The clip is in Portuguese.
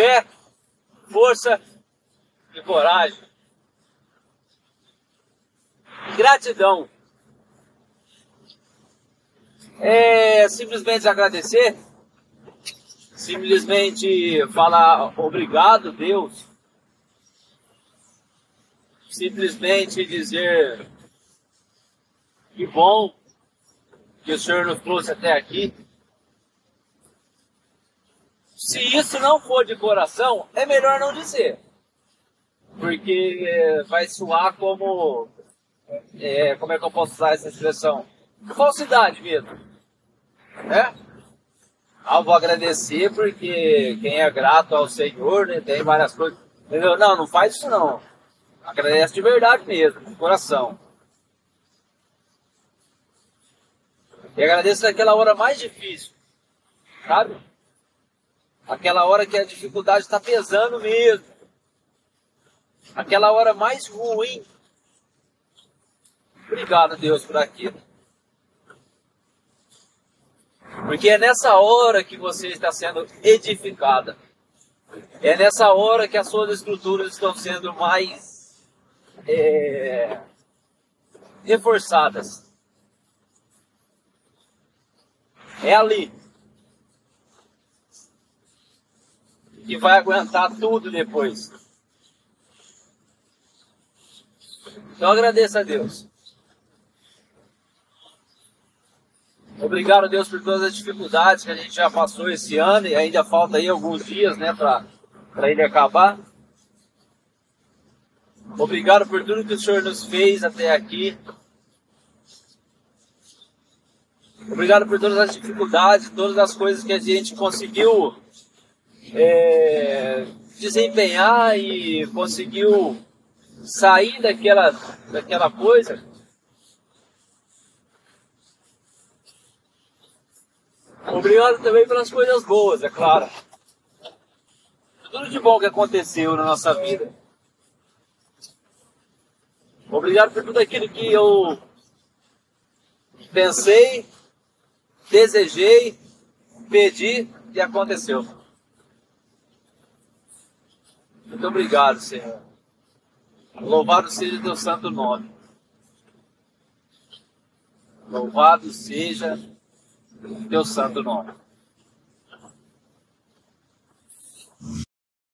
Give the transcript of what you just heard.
fé, força e coragem. Gratidão. É simplesmente agradecer, simplesmente falar obrigado, Deus, simplesmente dizer que bom que o Senhor nos trouxe até aqui. Se isso não for de coração, é melhor não dizer. Porque vai soar como. É, como é que eu posso usar essa expressão? Falsidade mesmo. Né? Ah, vou agradecer porque quem é grato ao Senhor, né, tem várias coisas. Entendeu? Não, não faz isso não. Agradece de verdade mesmo, de coração. E agradeço naquela hora mais difícil, sabe? Aquela hora que a dificuldade está pesando mesmo. Aquela hora mais ruim. Obrigado, Deus, por aquilo. Porque é nessa hora que você está sendo edificada. É nessa hora que as suas estruturas estão sendo mais é, reforçadas. É ali. Que vai aguentar tudo depois. Então agradeça a Deus. Obrigado, Deus, por todas as dificuldades que a gente já passou esse ano e ainda falta aí alguns dias, né, para ele acabar. Obrigado por tudo que o Senhor nos fez até aqui. Obrigado por todas as dificuldades, todas as coisas que a gente conseguiu é, desempenhar e conseguiu sair daquela, daquela coisa. Obrigado também pelas coisas boas, é claro. Tudo de bom que aconteceu na nossa vida. Obrigado por tudo aquilo que eu pensei, desejei, pedi e aconteceu. Muito obrigado, Senhor. Louvado seja teu santo nome. Louvado seja teu santo nome.